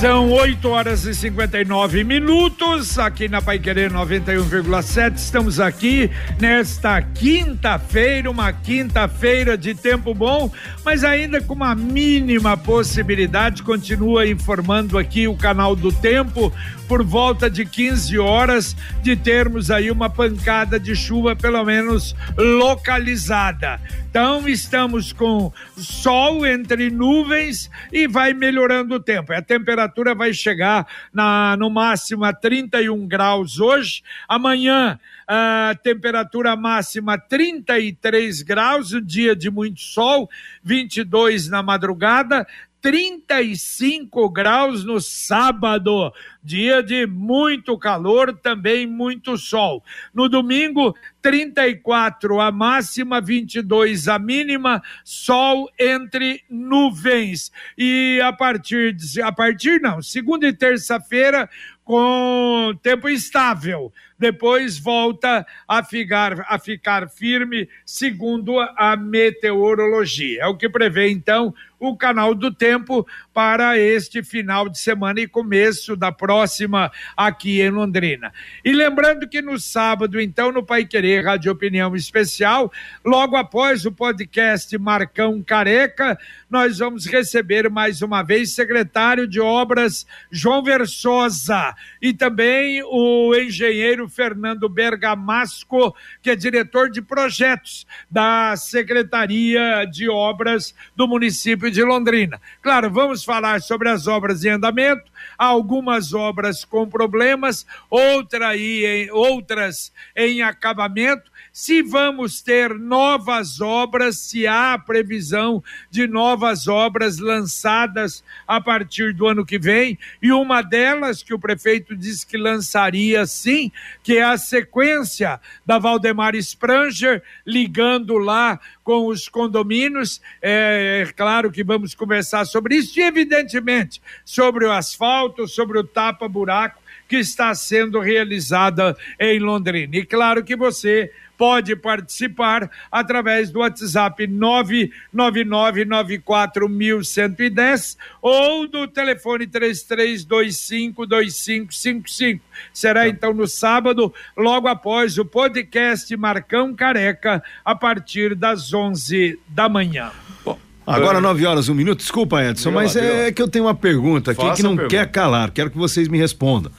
São 8 horas e 59 minutos aqui na Pai Querer 91,7. Estamos aqui nesta quinta-feira, uma quinta-feira de tempo bom, mas ainda com uma mínima possibilidade. Continua informando aqui o canal do Tempo por volta de 15 horas de termos aí uma pancada de chuva, pelo menos localizada. Então estamos com sol entre nuvens e vai melhorando o tempo. A temperatura vai chegar na, no máximo a 31 graus hoje. Amanhã a temperatura máxima 33 graus, o dia de muito sol, 22 na madrugada, 35 graus no sábado, dia de muito calor, também muito sol. No domingo, 34 a máxima, 22 a mínima, sol entre nuvens. E a partir de, a partir não, segunda e terça-feira com tempo instável. Depois volta a ficar, a ficar firme, segundo a meteorologia. É o que prevê, então, o canal do tempo para este final de semana e começo da próxima aqui em Londrina. E lembrando que no sábado, então, no Pai Querer Rádio Opinião Especial, logo após o podcast Marcão Careca, nós vamos receber mais uma vez secretário de Obras João Versosa e também o engenheiro Fernando Bergamasco, que é diretor de projetos da Secretaria de Obras do município de Londrina. Claro, vamos falar sobre as obras em andamento, algumas obras com problemas, outra aí outras em acabamento se vamos ter novas obras, se há previsão de novas obras lançadas a partir do ano que vem, e uma delas que o prefeito disse que lançaria sim, que é a sequência da Valdemar Spranger, ligando lá com os condomínios. É, é, claro que vamos conversar sobre isso, e evidentemente sobre o asfalto, sobre o tapa-buraco que está sendo realizada em Londrina. E claro que você pode participar através do WhatsApp 99994110 ou do telefone 33252555. Será tá. então no sábado, logo após o podcast Marcão Careca, a partir das 11 da manhã. Bom. Agora, 9 horas, um minuto. Desculpa, Edson, mas é que eu tenho uma pergunta aqui Faça que não quer calar. Quero que vocês me respondam.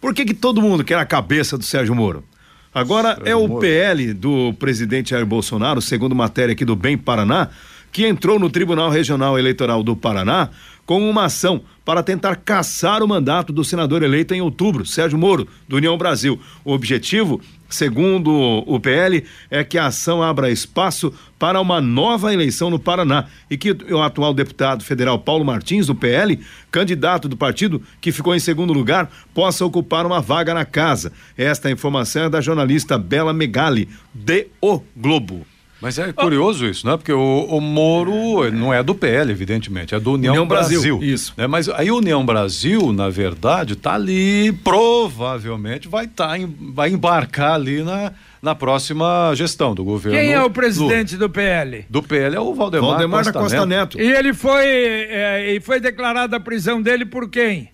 Por que, que todo mundo quer a cabeça do Sérgio Moro? Agora é o PL do presidente Jair Bolsonaro, segundo matéria aqui do Bem Paraná, que entrou no Tribunal Regional Eleitoral do Paraná com uma ação para tentar caçar o mandato do senador eleito em outubro, Sérgio Moro, do União Brasil. O objetivo, segundo o PL, é que a ação abra espaço para uma nova eleição no Paraná e que o atual deputado federal Paulo Martins, do PL, candidato do partido que ficou em segundo lugar, possa ocupar uma vaga na casa. Esta informação é da jornalista Bela Megali, de O Globo. Mas é curioso isso, né? Porque o, o Moro não é do PL, evidentemente, é do União, União Brasil. Brasil. Isso. Né? Mas aí União Brasil, na verdade, está ali, provavelmente vai, tá, vai embarcar ali na, na próxima gestão do governo. Quem é o presidente do PL? Do PL é o Valdemar, Valdemar Costa, Costa Neto. Neto. E ele foi, é, e foi declarada a prisão dele por quem?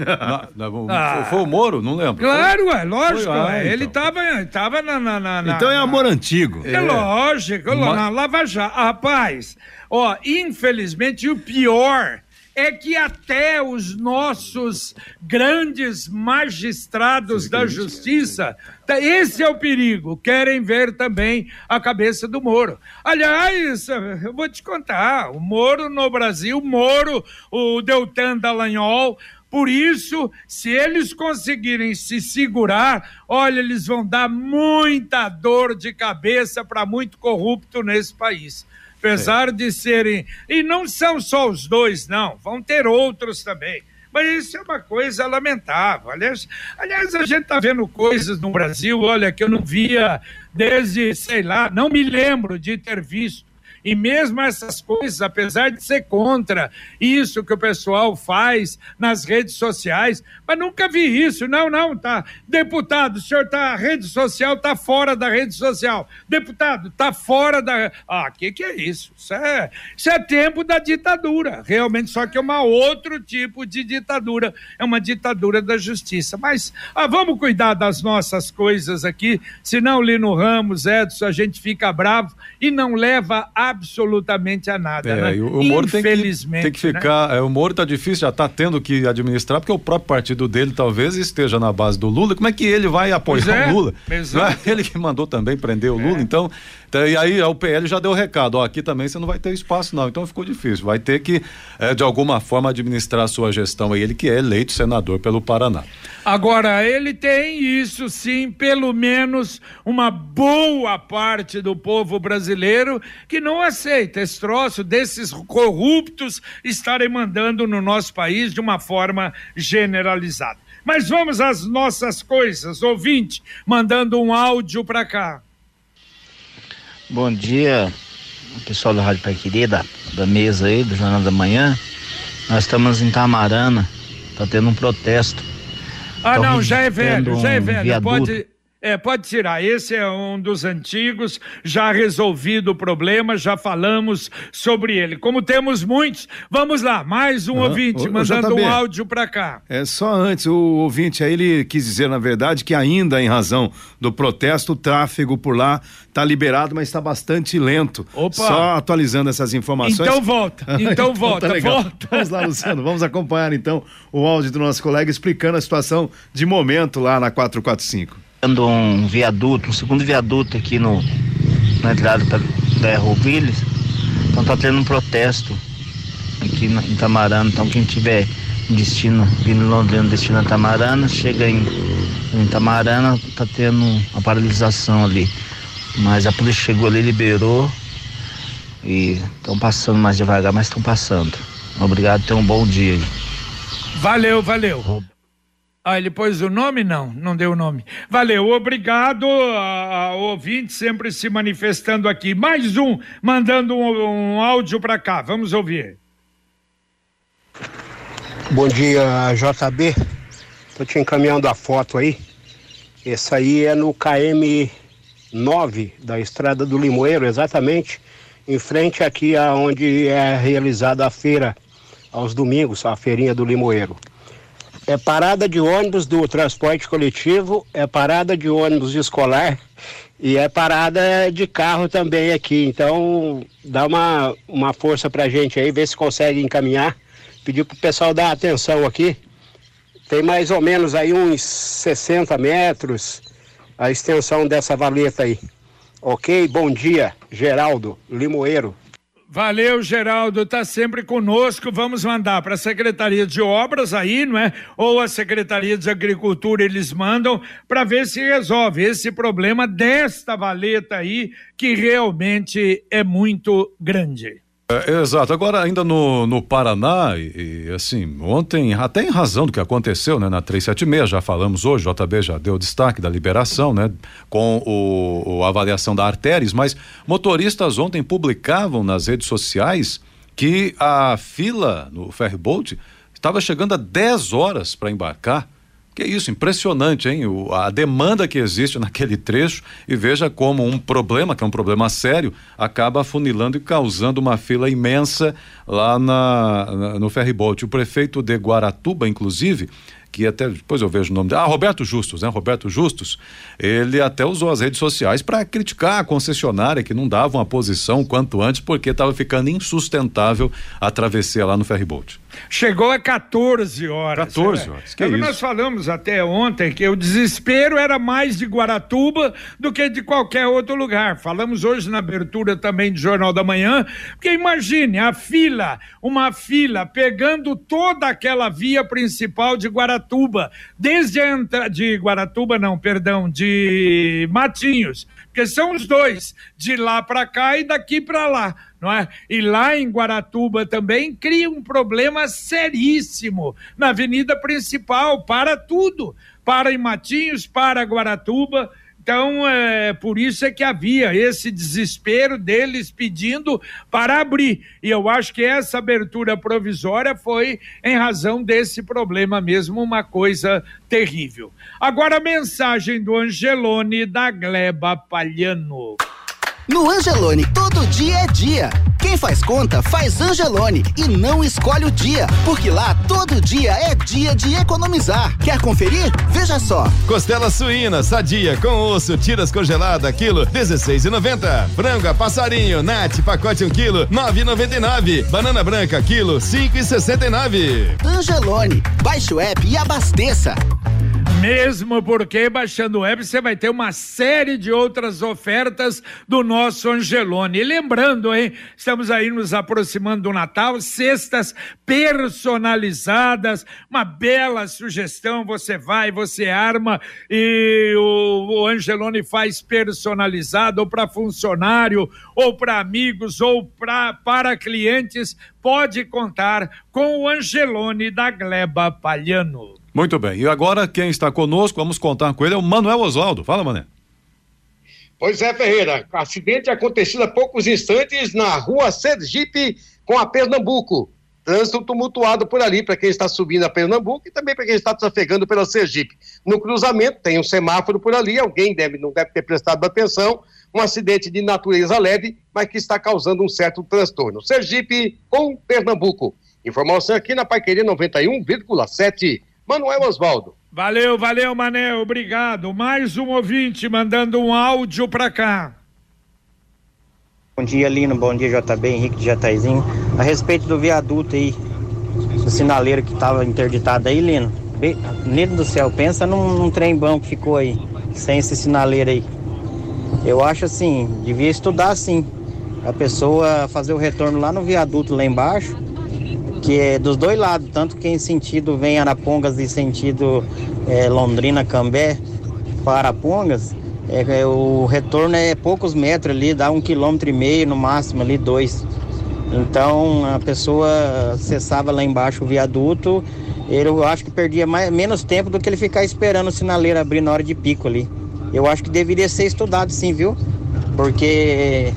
Ah. Foi o Moro? Não lembro. Claro, é lógico. Ah, então. Ele estava tava na, na, na, Então é amor antigo. É, é lógico, Mas... na Lava Jato. Rapaz, ó, infelizmente o pior é que até os nossos grandes magistrados da justiça, tá, esse é o perigo, querem ver também a cabeça do Moro. Aliás, eu vou te contar, o Moro no Brasil, Moro, o Deltan Dallagnol, por isso, se eles conseguirem se segurar, olha, eles vão dar muita dor de cabeça para muito corrupto nesse país. Apesar é. de serem. E não são só os dois, não, vão ter outros também. Mas isso é uma coisa lamentável. Aliás, aliás a gente está vendo coisas no Brasil, olha, que eu não via desde, sei lá, não me lembro de ter visto E mesmo essas coisas, apesar de ser contra isso que o pessoal faz nas redes sociais, mas nunca vi isso. Não, não, tá. Deputado, o senhor tá, a rede social tá fora da rede social. Deputado, tá fora da. Ah, que que é isso? Isso é, isso é tempo da ditadura, realmente, só que é um outro tipo de ditadura. É uma ditadura da justiça. Mas ah, vamos cuidar das nossas coisas aqui, senão Lino Ramos, Edson, a gente fica bravo e não leva absolutamente a nada. É, né? o Moro Infelizmente. Tem que, tem que ficar. Né? É, o Moro tá difícil, já tá tendo que administrar, porque o próprio partido dele talvez esteja na base do Lula. Como é que ele vai apoiar é, o Lula? É ele que mandou também prender o Lula, é. então. Então, e aí o PL já deu o recado, ó, aqui também você não vai ter espaço não, então ficou difícil, vai ter que é, de alguma forma administrar a sua gestão aí, ele que é eleito senador pelo Paraná. Agora, ele tem isso sim, pelo menos uma boa parte do povo brasileiro que não aceita esse troço desses corruptos estarem mandando no nosso país de uma forma generalizada. Mas vamos às nossas coisas, ouvinte, mandando um áudio para cá. Bom dia, pessoal da Rádio Pai Querida, da mesa aí, do Jornal da Manhã. Nós estamos em Tamarana, tá tendo um protesto. Ah, não, já é velho, já é velho. Viaduto. Pode, é, pode tirar. Esse é um dos antigos, já resolvido o problema, já falamos sobre ele. Como temos muitos, vamos lá, mais um uhum. ouvinte o, mandando o um áudio para cá. É só antes, o ouvinte aí, ele quis dizer, na verdade, que ainda em razão do protesto, o tráfego por lá está liberado, mas está bastante lento. Opa. Só atualizando essas informações. Então volta, então, então volta, tá volta. Vamos lá, Luciano, vamos acompanhar então o áudio do nosso colega explicando a situação de momento lá na 445 um viaduto, um segundo viaduto aqui no, na entrada da Rovilhas. Então tá tendo um protesto aqui na, em Tamarana. Então quem tiver destino, vindo Londrina, destino a Tamarana, chega em, em Tamarana, tá tendo uma paralisação ali. Mas a polícia chegou ali, liberou e estão passando mais devagar, mas estão passando. Obrigado, tenham um bom dia aí. Valeu, valeu. Ah, ele pôs o nome? Não, não deu o nome. Valeu, obrigado ao ouvinte sempre se manifestando aqui. Mais um mandando um, um áudio para cá, vamos ouvir. Bom dia, JB. Tô te encaminhando a foto aí. Essa aí é no KM 9 da Estrada do Limoeiro, exatamente em frente aqui aonde é realizada a feira aos domingos, a feirinha do Limoeiro é parada de ônibus do transporte coletivo, é parada de ônibus escolar e é parada de carro também aqui. Então, dá uma, uma força pra gente aí, ver se consegue encaminhar. Pedir pro pessoal dar atenção aqui. Tem mais ou menos aí uns 60 metros a extensão dessa valeta aí. Ok? Bom dia, Geraldo Limoeiro. Valeu, Geraldo, tá sempre conosco. Vamos mandar para a Secretaria de Obras aí, não é? Ou a Secretaria de Agricultura, eles mandam para ver se resolve esse problema desta valeta aí, que realmente é muito grande. É, exato. Agora, ainda no, no Paraná, e, e, assim, ontem, até em razão do que aconteceu, né, na 376, já falamos hoje, o JB já deu destaque da liberação, né, com o, o, avaliação da artérias, mas motoristas ontem publicavam nas redes sociais que a fila no ferryboat estava chegando a 10 horas para embarcar. Que isso, impressionante, hein? O, a demanda que existe naquele trecho e veja como um problema, que é um problema sério, acaba afunilando e causando uma fila imensa lá na, na no ferryboat. O prefeito de Guaratuba, inclusive, que até depois eu vejo o nome dele, ah, Roberto Justus, né? Roberto Justus, ele até usou as redes sociais para criticar a concessionária que não dava uma posição quanto antes porque estava ficando insustentável a travessia lá no ferryboat. Chegou a 14 horas. 14 é. horas. Que é isso? Nós falamos até ontem que o desespero era mais de Guaratuba do que de qualquer outro lugar. Falamos hoje na abertura também do Jornal da Manhã, porque imagine a fila, uma fila pegando toda aquela via principal de Guaratuba, desde a entrada de Guaratuba, não, perdão, de Matinhos, porque são os dois, de lá para cá e daqui para lá não é? E lá em Guaratuba também cria um problema seríssimo na avenida principal, para tudo, para em Matinhos, para Guaratuba, Então, é, por isso é que havia esse desespero deles pedindo para abrir. E eu acho que essa abertura provisória foi em razão desse problema mesmo, uma coisa terrível. Agora a mensagem do Angelone da Gleba Palhano. No Angelone, todo dia é dia. Quem faz conta, faz Angelone e não escolhe o dia, porque lá todo dia é dia de economizar. Quer conferir? Veja só. Costela suína, sadia, com osso, tiras congelada, quilo, 16,90. Frango a passarinho, nat, pacote 1 um quilo, 9,99. Banana branca, quilo, 5,69. Angelone, baixe o app e abasteça. Mesmo porque baixando o web você vai ter uma série de outras ofertas do nosso Angelone. E lembrando, hein, estamos aí nos aproximando do Natal, cestas personalizadas, uma bela sugestão, você vai, você arma e o, o Angelone faz personalizado ou para funcionário, ou para amigos, ou pra, para clientes, pode contar com o Angelone da Gleba Palhano. Muito bem. E agora quem está conosco, vamos contar com ele, é o Manuel Oswaldo. Fala, Mané. Pois é, Ferreira. Acidente acontecido há poucos instantes na rua Sergipe com a Pernambuco. Trânsito tumultuado por ali para quem está subindo a Pernambuco e também para quem está trafegando pela Sergipe. No cruzamento tem um semáforo por ali, alguém deve, não deve ter prestado atenção. Um acidente de natureza leve, mas que está causando um certo transtorno. Sergipe com Pernambuco. Informação aqui na Paiqueria 91,7. Manuel Osvaldo. Valeu, valeu, Mané, obrigado. Mais um ouvinte mandando um áudio para cá. Bom dia, Lino. Bom dia, JB, Henrique de Jataizinho. A respeito do viaduto aí, do sinaleiro que estava interditado aí, Lino. Lino do céu, pensa num, num trem bom que ficou aí, sem esse sinaleiro aí. Eu acho assim, devia estudar assim. A pessoa fazer o retorno lá no viaduto lá embaixo que é dos dois lados, tanto que em sentido vem Arapongas e sentido é, Londrina, Cambé para Arapongas, é, é, o retorno é poucos metros ali, dá um quilômetro e meio no máximo ali, dois. Então a pessoa acessava lá embaixo o viaduto, eu acho que perdia mais, menos tempo do que ele ficar esperando o sinaleiro abrir na hora de pico ali. Eu acho que deveria ser estudado sim, viu? Porque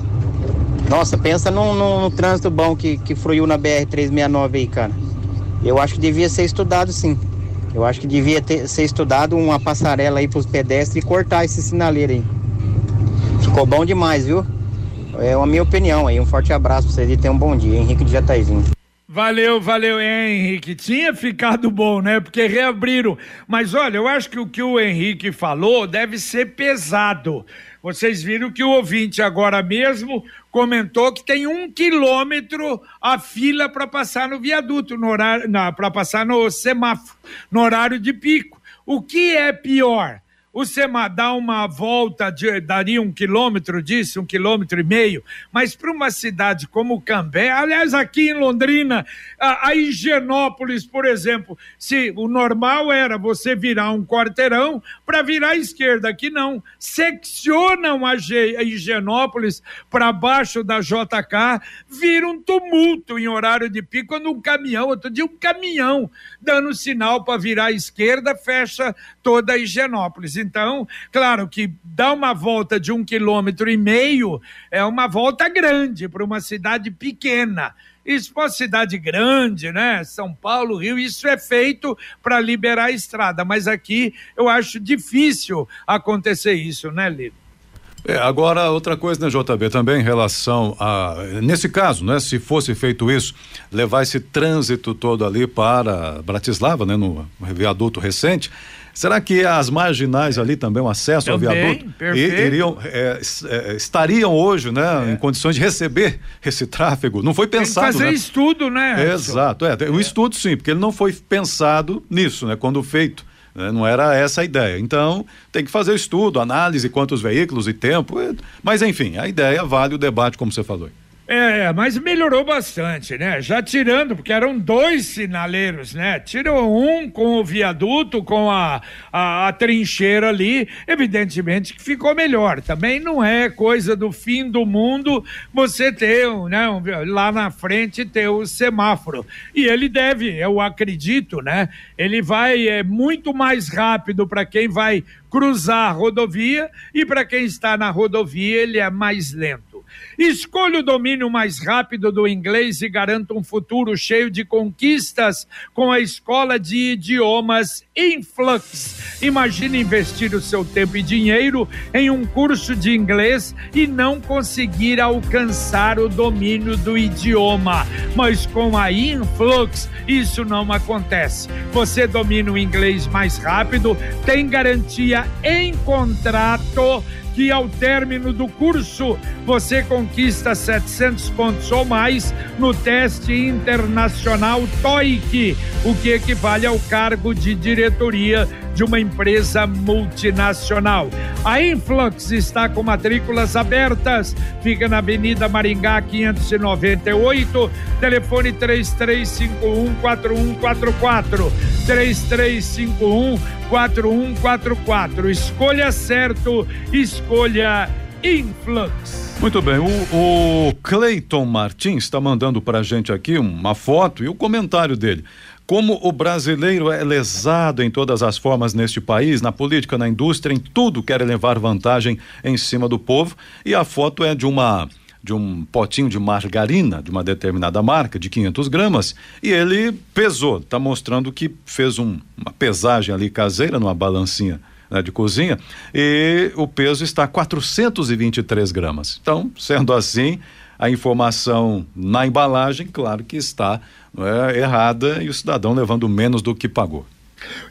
nossa, pensa num, num, trânsito bom que, que fruiu na BR-369 aí, cara. Eu acho que devia ser estudado sim. Eu acho que devia ter, ser estudado uma passarela aí para os pedestres e cortar esse sinaleiro aí. Ficou bom demais, viu? É a minha opinião aí. Um forte abraço para vocês e tenham um bom dia. Henrique de Jataizinho. Valeu, valeu, Henrique. Tinha ficado bom, né? Porque reabriram. Mas olha, eu acho que o que o Henrique falou deve ser pesado. Vocês viram que o ouvinte agora mesmo comentou que tem um quilômetro a fila para passar no viaduto, no horário, para passar no semáforo, no horário de pico. O que é pior? O SEMA dá uma volta, de, daria um quilômetro disso, um quilômetro e meio, mas para uma cidade como Cambé, aliás, aqui em Londrina, a, a Higienópolis, por exemplo, se o normal era você virar um quarteirão para virar à esquerda, aqui não, seccionam a, G, a Higienópolis para baixo da JK, vira um tumulto em horário de pico, quando um caminhão, outro dia um caminhão dando sinal para virar à esquerda, fecha toda a Higienópolis. Então, claro que dar uma volta de um quilômetro e meio é uma volta grande para uma cidade pequena. Isso para uma cidade grande, né? São Paulo, Rio, isso é feito para liberar a estrada. Mas aqui eu acho difícil acontecer isso, né, Lito? É, agora, outra coisa, né, JB, também em relação a. Nesse caso, né, se fosse feito isso, levar esse trânsito todo ali para Bratislava, né, no viaduto recente, Será que as marginais ali também, o acesso também, ao viaduto, iriam, é, é, estariam hoje né, é. em condições de receber esse tráfego? Não foi pensado. Tem que fazer né? estudo, né? Exato, é, um é. estudo sim, porque ele não foi pensado nisso, né, quando feito. Né, não era essa a ideia. Então, tem que fazer estudo, análise, quantos veículos e tempo. Mas, enfim, a ideia vale o debate, como você falou. É, mas melhorou bastante, né? Já tirando, porque eram dois sinaleiros, né? Tirou um com o viaduto, com a, a, a, trincheira ali, evidentemente que ficou melhor. Também não é coisa do fim do mundo você ter, né? Um, lá na frente ter o semáforo. E ele deve, eu acredito, né? Ele vai é muito mais rápido para quem vai cruzar a rodovia e para quem está na rodovia ele é mais lento. Escolha o domínio mais rápido do inglês e garanta um futuro cheio de conquistas com a escola de idiomas Influx. Imagine investir o seu tempo e dinheiro em um curso de inglês e não conseguir alcançar o domínio do idioma. Mas com a Influx, isso não acontece. Você domina o inglês mais rápido, tem garantia em contrato que ao término do curso você conquista 700 pontos ou mais no teste internacional TOEIC, o que equivale ao cargo de diretoria de uma empresa multinacional. A Influx está com matrículas abertas, fica na Avenida Maringá 598, telefone 3351 4144. 3351 4144. Escolha certo, escolha Influx. Muito bem, o, o Cleiton Martins está mandando para a gente aqui uma foto e o comentário dele. Como o brasileiro é lesado em todas as formas neste país, na política, na indústria, em tudo quer levar vantagem em cima do povo. E a foto é de uma de um potinho de margarina de uma determinada marca de 500 gramas e ele pesou, está mostrando que fez um, uma pesagem ali caseira numa balancinha né, de cozinha e o peso está 423 gramas. Então, sendo assim, a informação na embalagem, claro que está é, errada e o cidadão levando menos do que pagou.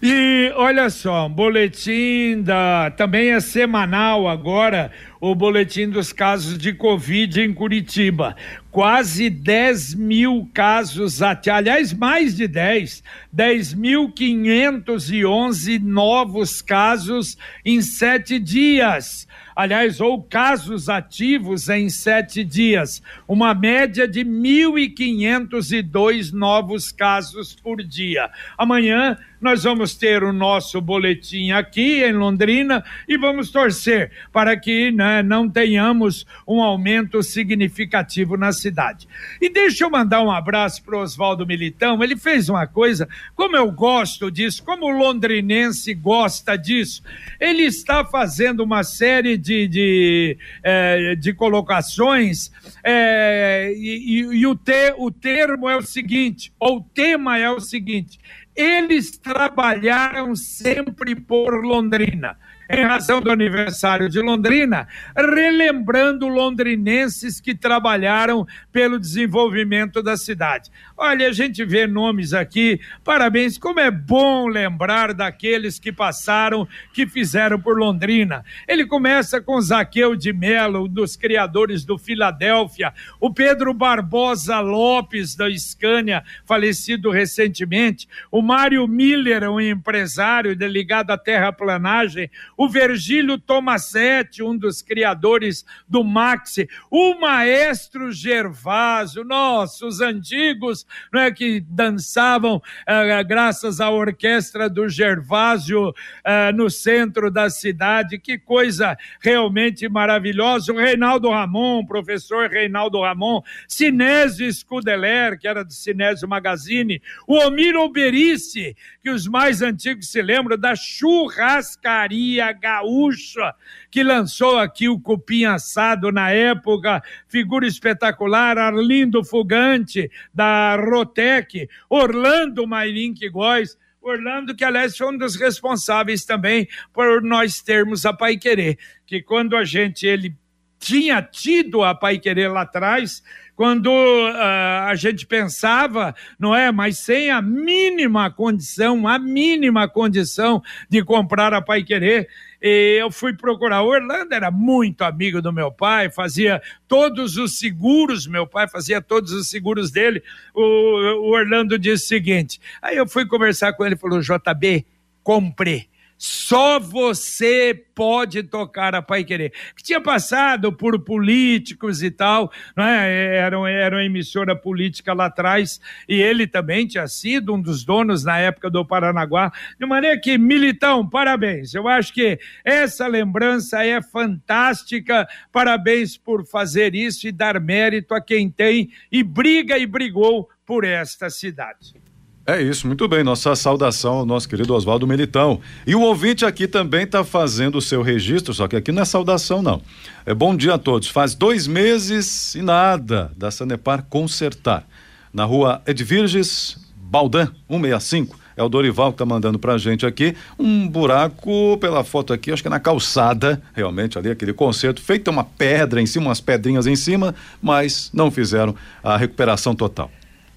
E olha só, um boletim da. Também é semanal agora o boletim dos casos de Covid em Curitiba. Quase 10 mil casos, aliás, mais de 10, 10.511 novos casos em sete dias aliás, ou casos ativos em sete dias, uma média de 1.502 novos casos por dia. Amanhã nós vamos ter o nosso boletim aqui em Londrina e vamos torcer para que né, não tenhamos um aumento significativo na cidade. E deixa eu mandar um abraço para o Oswaldo Militão. Ele fez uma coisa, como eu gosto disso, como o londrinense gosta disso. Ele está fazendo uma série de, de, é, de colocações é, e, e, e o, te, o termo é o seguinte, ou o tema é o seguinte eles trabalharam sempre por Londrina em razão do aniversário de Londrina, relembrando londrinenses que trabalharam pelo desenvolvimento da cidade. Olha, a gente vê nomes aqui, parabéns, como é bom lembrar daqueles que passaram, que fizeram por Londrina. Ele começa com Zaqueu de Mello, um dos criadores do Filadélfia, o Pedro Barbosa Lopes, da Scania, falecido recentemente, o Mário Miller, um empresário ligado à terraplanagem, o Virgílio Tomasetti, um dos criadores do Maxi, o maestro Gervásio, nossos antigos, não é, que dançavam eh, graças à orquestra do Gervásio eh, no centro da cidade, que coisa realmente maravilhosa. O Reinaldo Ramon, professor Reinaldo Ramon, Sinésio Scudeler, que era do Sinésio Magazine, o Omiro Berice, que os mais antigos se lembram da churrascaria gaúcha, que lançou aqui o cupim assado na época, figura espetacular, Arlindo Fugante, da Rotec, Orlando Mairink Góes, Orlando, que aliás foi um dos responsáveis também por nós termos a Pai Querer, que quando a gente, ele tinha tido a Pai Querer lá atrás, quando uh, a gente pensava, não é? Mas sem a mínima condição, a mínima condição de comprar a Pai Querer. E eu fui procurar. O Orlando era muito amigo do meu pai, fazia todos os seguros, meu pai fazia todos os seguros dele. O, o Orlando disse o seguinte: aí eu fui conversar com ele falou: JB, compre Só você pode tocar a Pai Querer. Que tinha passado por políticos e tal, não é? Era, era uma emissora política lá atrás, e ele também tinha sido um dos donos na época do Paranaguá. De maneira que, Militão, parabéns. Eu acho que essa lembrança é fantástica. Parabéns por fazer isso e dar mérito a quem tem e briga e brigou por esta cidade. É isso, muito bem. Nossa saudação ao nosso querido Oswaldo Militão. E o ouvinte aqui também está fazendo o seu registro, só que aqui não é saudação, não. É bom dia a todos. Faz dois meses e nada da Sanepar consertar. Na rua Edvirges Baldan, 165. É o Dorival que está mandando para a gente aqui um buraco pela foto aqui, acho que é na calçada, realmente ali, aquele conserto, feito uma pedra em cima, umas pedrinhas em cima, mas não fizeram a recuperação total.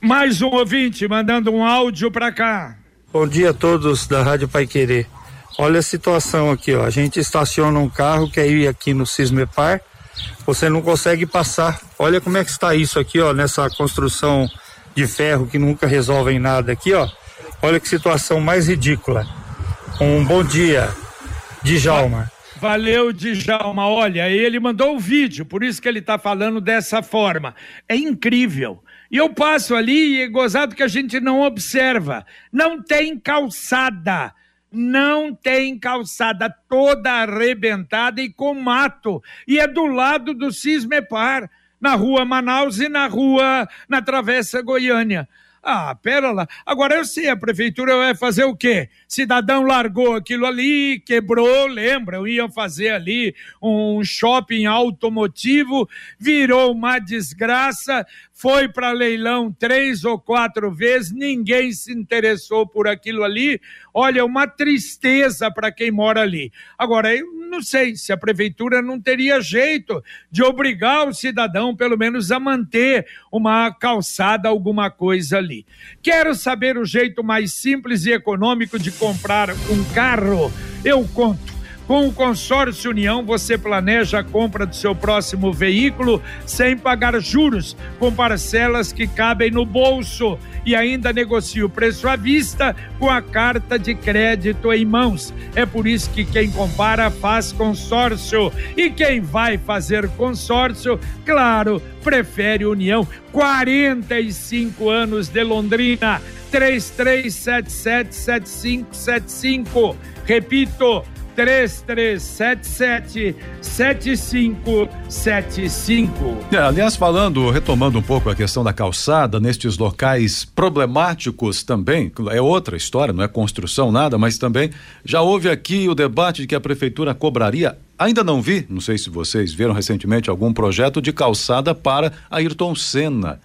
Mais um ouvinte mandando um áudio para cá. Bom dia a todos da Rádio Pai Querer. Olha a situação aqui, ó. A gente estaciona um carro que ir aqui no Cismepar, você não consegue passar. Olha como é que está isso aqui, ó, nessa construção de ferro que nunca resolvem nada aqui, ó. Olha que situação mais ridícula. Um bom dia, Djalma. Valeu, Djalma. Olha, ele mandou o vídeo, por isso que ele está falando dessa forma. É incrível. E eu passo ali e é gozado que a gente não observa. Não tem calçada. Não tem calçada toda arrebentada e com mato. E é do lado do Cismepar, na rua Manaus e na rua, na Travessa Goiânia. Ah, pera lá. Agora eu sei, a prefeitura vai fazer o quê? Cidadão largou aquilo ali, quebrou, lembra? Iam fazer ali um shopping automotivo, virou uma desgraça, foi para leilão três ou quatro vezes, ninguém se interessou por aquilo ali. Olha, uma tristeza para quem mora ali. Agora, eu não sei se a prefeitura não teria jeito de obrigar o cidadão, pelo menos, a manter uma calçada, alguma coisa ali. Quero saber o jeito mais simples e econômico de comprar um carro? Eu conto com o Consórcio União, você planeja a compra do seu próximo veículo sem pagar juros, com parcelas que cabem no bolso e ainda negocia o preço à vista com a carta de crédito em mãos. É por isso que quem compara faz consórcio. E quem vai fazer consórcio, claro, prefere União. 45 anos de Londrina. 33777575. Repito, 3377 7575. É, aliás, falando, retomando um pouco a questão da calçada, nestes locais problemáticos também, é outra história, não é construção, nada, mas também já houve aqui o debate de que a prefeitura cobraria. Ainda não vi, não sei se vocês viram recentemente algum projeto de calçada para Ayrton Senna.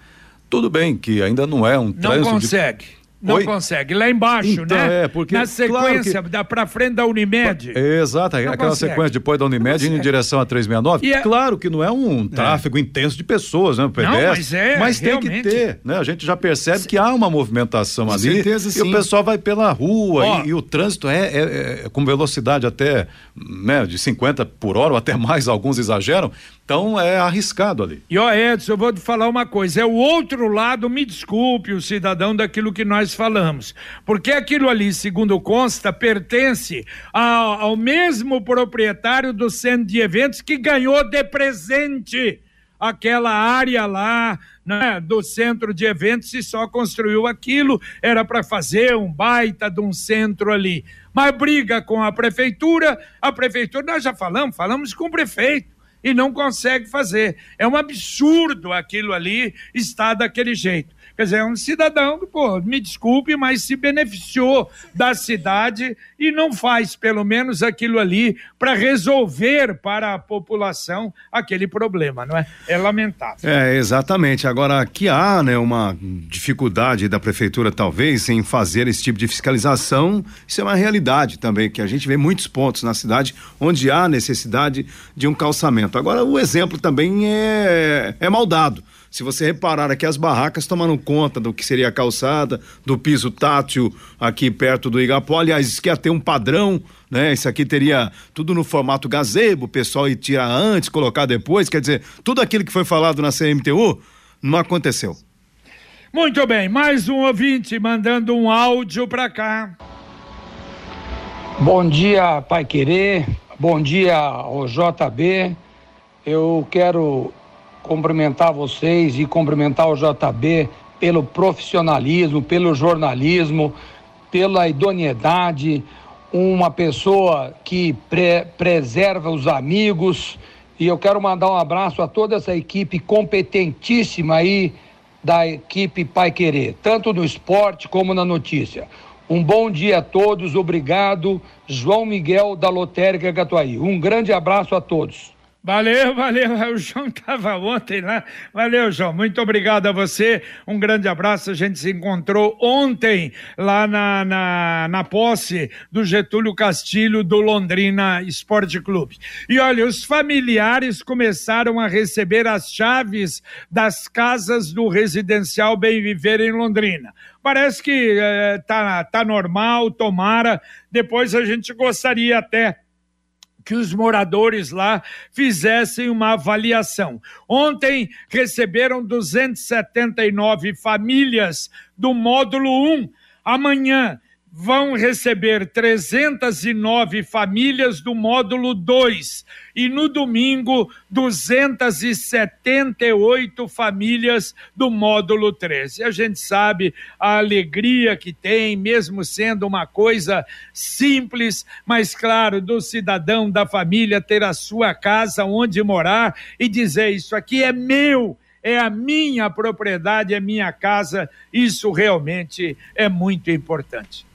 Tudo bem que ainda não é um Não consegue. De não Oi? consegue. Lá embaixo, então, né? É, porque, Na sequência, claro que... dá pra frente da Unimed. Exato, não aquela consegue. sequência depois da Unimed indo em direção a 369. É... Claro que não é um tráfego é. intenso de pessoas, né? Pedestre, não, mas é, mas tem realmente. que ter, né? A gente já percebe que há uma movimentação Com ali. Certeza, e sim. o pessoal vai pela rua e, e, o trânsito é, é, é, com velocidade até né, de 50 por hora ou até mais, alguns exageram. Então é arriscado ali. E ó, Edson, eu vou te falar uma coisa: é o outro lado, me desculpe, o cidadão, daquilo que nós falamos. Porque aquilo ali, segundo consta, pertence ao, ao mesmo proprietário do centro de eventos que ganhou de presente aquela área lá né, do centro de eventos e só construiu aquilo, era para fazer um baita de um centro ali. Mas briga com a prefeitura, a prefeitura, nós já falamos, falamos com o prefeito e não consegue fazer. É um absurdo aquilo ali estar daquele jeito. Quer dizer, é um cidadão que, pô, me desculpe, mas se beneficiou da cidade e não faz, pelo menos, aquilo ali para resolver para a população aquele problema, não é? É lamentável. É, exatamente. Agora, aqui há né, uma dificuldade da prefeitura, talvez, em fazer esse tipo de fiscalização. Isso é uma realidade também, que a gente vê muitos pontos na cidade onde há necessidade de um calçamento. Agora, o exemplo também é, é mal dado. Se você reparar aqui, as barracas tomaram conta do que seria a calçada, do piso tátil aqui perto do Igapó. Aliás, isso quer ter um padrão, né? Isso aqui teria tudo no formato gazebo, o pessoal ir tirar antes, colocar depois. Quer dizer, tudo aquilo que foi falado na CMTU não aconteceu. Muito bem, mais um ouvinte mandando um áudio para cá. Bom dia, Pai Querer. Bom dia ao JB. Eu quero cumprimentar vocês e cumprimentar o JB pelo profissionalismo, pelo jornalismo, pela idoneidade, uma pessoa que pre preserva os amigos. E eu quero mandar um abraço a toda essa equipe competentíssima aí da equipe Pai Querer, tanto no esporte como na notícia. Um bom dia a todos, obrigado. João Miguel da Lotérica Catuaí. Um grande abraço a todos. Valeu, valeu. O João estava ontem lá. Valeu, João. Muito obrigado a você. Um grande abraço. A gente se encontrou ontem lá na, na, na posse do Getúlio Castilho do Londrina Esporte Clube. E olha, os familiares começaram a receber as chaves das casas do residencial Bem Viver em Londrina. Parece que é, tá, tá normal, tomara. Depois a gente gostaria até que os moradores lá fizessem uma avaliação. Ontem receberam 279 famílias do módulo 1. Amanhã vão receber 309 famílias do módulo 2 e no domingo 278 famílias do módulo 3. E a gente sabe a alegria que tem, mesmo sendo uma coisa simples, mas claro, do cidadão da família ter a sua casa onde morar e dizer isso aqui é meu é a minha propriedade, é minha casa. Isso realmente é muito importante.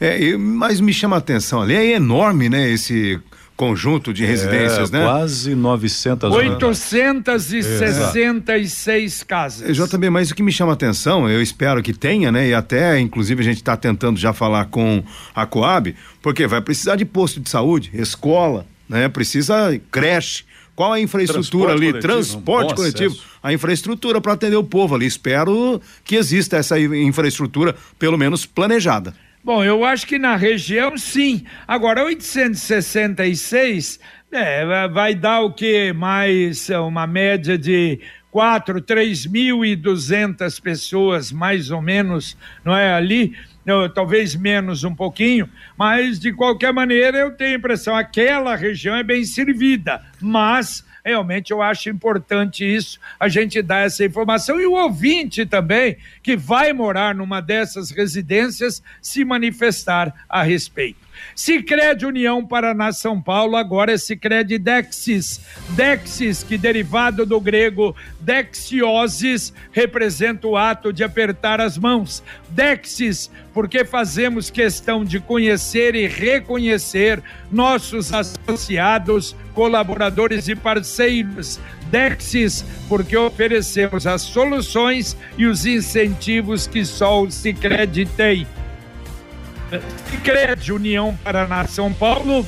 É, mas me chama a atenção ali, é enorme, né, esse conjunto de residências, é, né? Quase 900 866 casas. JB, mas o que me chama a atenção, eu espero que tenha, né? E até, inclusive, a gente está tentando já falar com a Coab, porque vai precisar de posto de saúde, escola, né? Precisa creche. Qual a infraestrutura Transporte ali? coletivo, Transporte um coletivo. acesso. A infraestrutura para atender o povo ali. Espero que exista essa infraestrutura, pelo menos planejada. Bom, eu acho que na região sim. Agora, 866 é, vai dar o que? Mais é, uma média de 4, 3.200 pessoas, mais ou menos, não é? Ali, talvez menos um pouquinho, mas de qualquer maneira eu tenho a impressão aquela região é bem servida, mas realmente eu acho importante isso, a gente dar essa informação e o ouvinte também, que vai morar numa dessas residências, se manifestar a respeito. Sicredi União Paraná São Paulo, agora é Sicredi Dexis. Dexis, que derivado do grego dexiosis, representa o ato de apertar as mãos. Dexis, porque fazemos questão de conhecer e reconhecer nossos associados, colaboradores e parceiros. Dexis, porque oferecemos as soluções e os incentivos que só o Sicredi tem. Sicredi União Paraná São Paulo,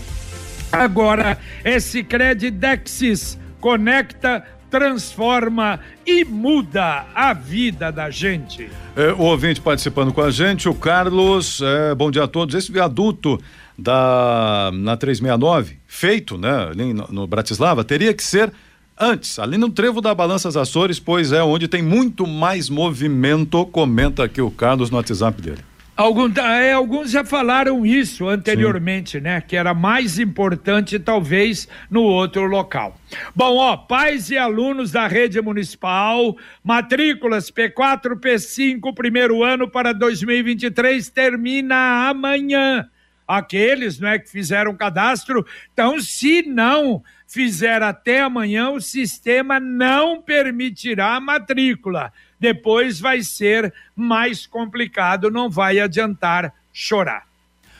agora é Sicredi Dexis, conecta, transforma e muda a vida da gente. É, o ouvinte participando com a gente, o Carlos, é, bom dia a todos. Esse viaduto da na 369, feito, né, ali no, no Bratislava, teria que ser antes, ali no trevo da Balanças Açores, pois é onde tem muito mais movimento, comenta aqui o Carlos no WhatsApp dele. Algum, é, alguns já falaram isso anteriormente, Sim. né? Que era mais importante, talvez, no outro local. Bom, ó, pais e alunos da rede municipal, matrículas P4, P5, primeiro ano para 2023, termina amanhã. Aqueles, não é, que fizeram cadastro, então, se não fizer até amanhã, o sistema não permitirá a matrícula depois vai ser mais complicado, não vai adiantar chorar.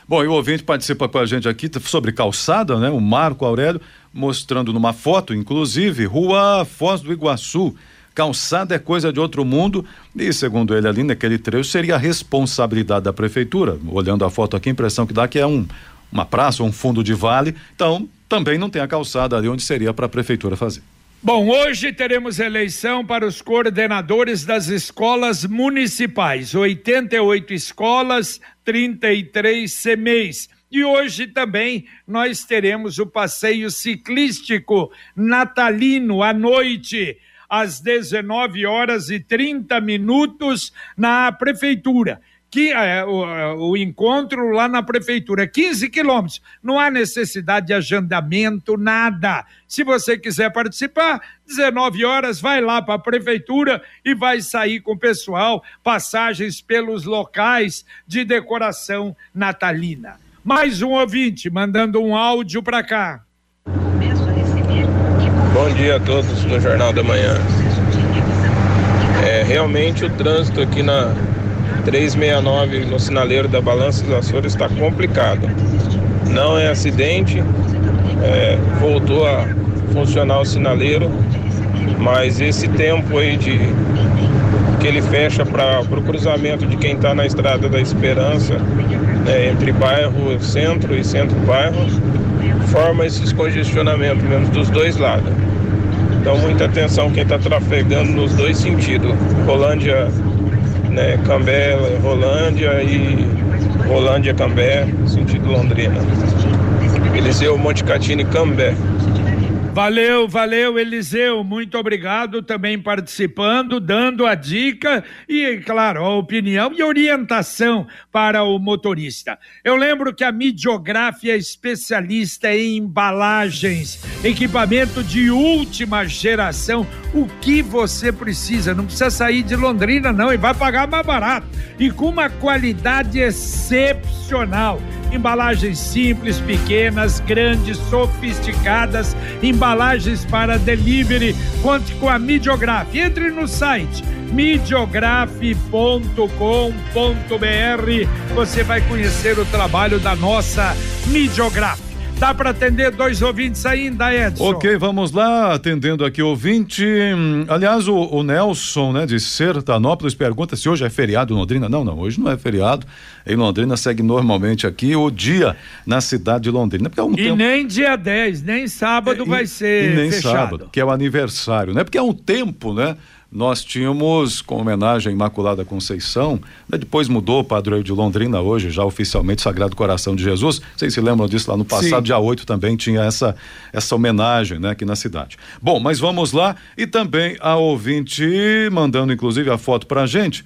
Bom, e o ouvinte participa com a gente aqui sobre calçada, né? O Marco Aurélio mostrando numa foto, inclusive, Rua Foz do Iguaçu. Calçada é coisa de outro mundo e, segundo ele ali naquele trecho, seria a responsabilidade da prefeitura. Olhando a foto aqui, a impressão que dá que é um, uma praça, um fundo de vale. Então, também não tem a calçada ali onde seria para a prefeitura fazer. Bom, hoje teremos eleição para os coordenadores das escolas municipais. 88 escolas, 33 CMEs. E hoje também nós teremos o passeio ciclístico natalino à noite, às 19 horas e 30 minutos, na prefeitura. Que é, o, o, encontro lá na prefeitura, 15 quilômetros. Não há necessidade de agendamento, nada. Se você quiser participar, 19 horas, vai lá para a prefeitura e vai sair com o pessoal, passagens pelos locais de decoração natalina. Mais um ouvinte mandando um áudio para cá. Bom dia a todos do Jornal da Manhã. É, realmente o trânsito aqui na 369 no sinaleiro da Balança dos Açores está complicado. Não é acidente, é, voltou a funcionar o sinaleiro, mas esse tempo aí de que ele fecha para o cruzamento de quem está na estrada da Esperança, né, entre bairro centro e centro-bairro, forma esses congestionamentos mesmo dos dois lados. Então muita atenção quem está trafegando nos dois sentidos. Rolândia, né, Cambé, Rolândia e Rolândia Cambé, sentido Londrina. Eliseu Monte Catini Cambé. Valeu, valeu, Eliseu. Muito obrigado também participando, dando a dica e, claro, a opinião e orientação para o motorista. Eu lembro que a Midiografia é especialista em embalagens, equipamento de última geração. O que você precisa? Não precisa sair de Londrina, não, e vai pagar mais barato. E com uma qualidade excepcional embalagens simples, pequenas, grandes, sofisticadas, embalagens para delivery. Conte com a Midiograf. Entre no site midiograf.com.br. Você vai conhecer o trabalho da nossa Midiograf. Dá para atender dois ouvintes ainda, Edson? Ok, vamos lá, atendendo aqui o ouvinte. Aliás, o, o, Nelson, né, de Sertanópolis, pergunta se hoje é feriado em Londrina. Não, não, hoje não é feriado. Em Londrina segue normalmente aqui o dia na cidade de Londrina. Porque é um e tempo... nem dia 10, nem sábado é, vai ser. E nem fechado. sábado, que é o aniversário, né? Porque é um tempo, né? Nós tínhamos com homenagem à Imaculada Conceição, né, depois mudou o padroeiro de Londrina hoje, já oficialmente Sagrado Coração de Jesus. Vocês se lembram disso lá no passado, Sim. dia 8 também tinha essa essa homenagem, né, aqui na cidade. Bom, mas vamos lá e também a ouvinte mandando inclusive a foto pra gente.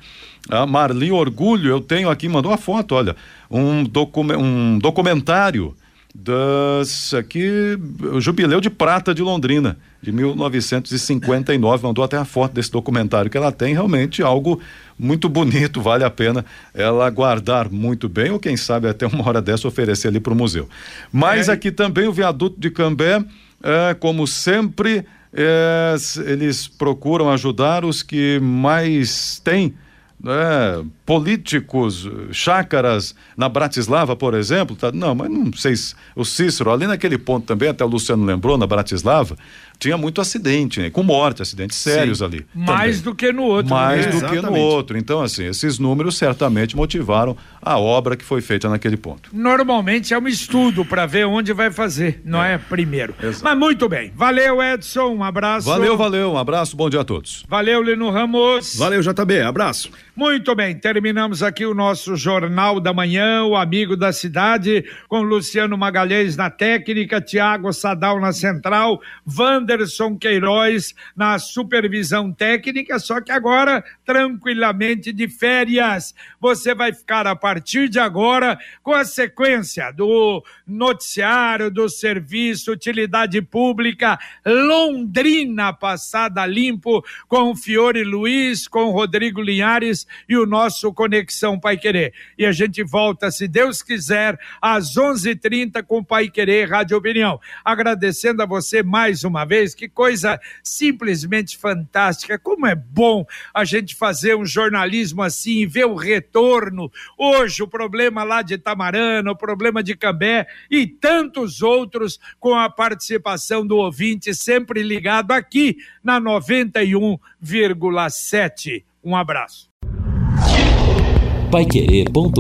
A Marli Orgulho, eu tenho aqui, mandou uma foto, olha, um, docu um documentário das aqui o Jubileu de Prata de Londrina de 1959 mandou até a foto desse documentário que ela tem. Realmente algo muito bonito vale a pena ela guardar muito bem ou quem sabe até uma hora dessa oferecer ali para o museu. Mas é. aqui também o viaduto de Cambé é, como sempre é, eles procuram ajudar os que mais têm né, políticos, chácaras na Bratislava, por exemplo, tá, não, mas não sei se o Cícero, ali naquele ponto também, até o Luciano lembrou, na Bratislava, tinha muito acidente, né, com morte, acidentes sérios Sim, ali. Mais também. do que no outro. Mais né? do Exatamente. que no outro. Então, assim, esses números certamente motivaram a obra que foi feita naquele ponto. Normalmente é um estudo para ver onde vai fazer, não é, é primeiro. Exato. Mas muito bem. Valeu, Edson, um abraço. Valeu, valeu, um abraço, bom dia a todos. Valeu, Lino Ramos. Valeu, JB, abraço. Muito bem, terminamos aqui o nosso Jornal da Manhã, o Amigo da Cidade, com Luciano Magalhães na técnica, Tiago Sadal na central, Wanderson Queiroz na supervisão técnica, só que agora tranquilamente de férias. Você vai ficar a partir de agora com a sequência do noticiário do Serviço Utilidade Pública Londrina Passada Limpo, com Fiore Luiz, com Rodrigo Linhares e o nosso Conexão Pai Querer. E a gente volta, se Deus quiser, às 11:30 com Pai Querer Rádio Opinião. Agradecendo a você mais uma vez, que coisa simplesmente fantástica. Como é bom a gente fazer um jornalismo assim e ver o retorno. Hoje o problema lá de Tamarana, o problema de Cambé e tantos outros com a participação do ouvinte sempre ligado aqui na 91,7. Um abraço paiquerê.com.br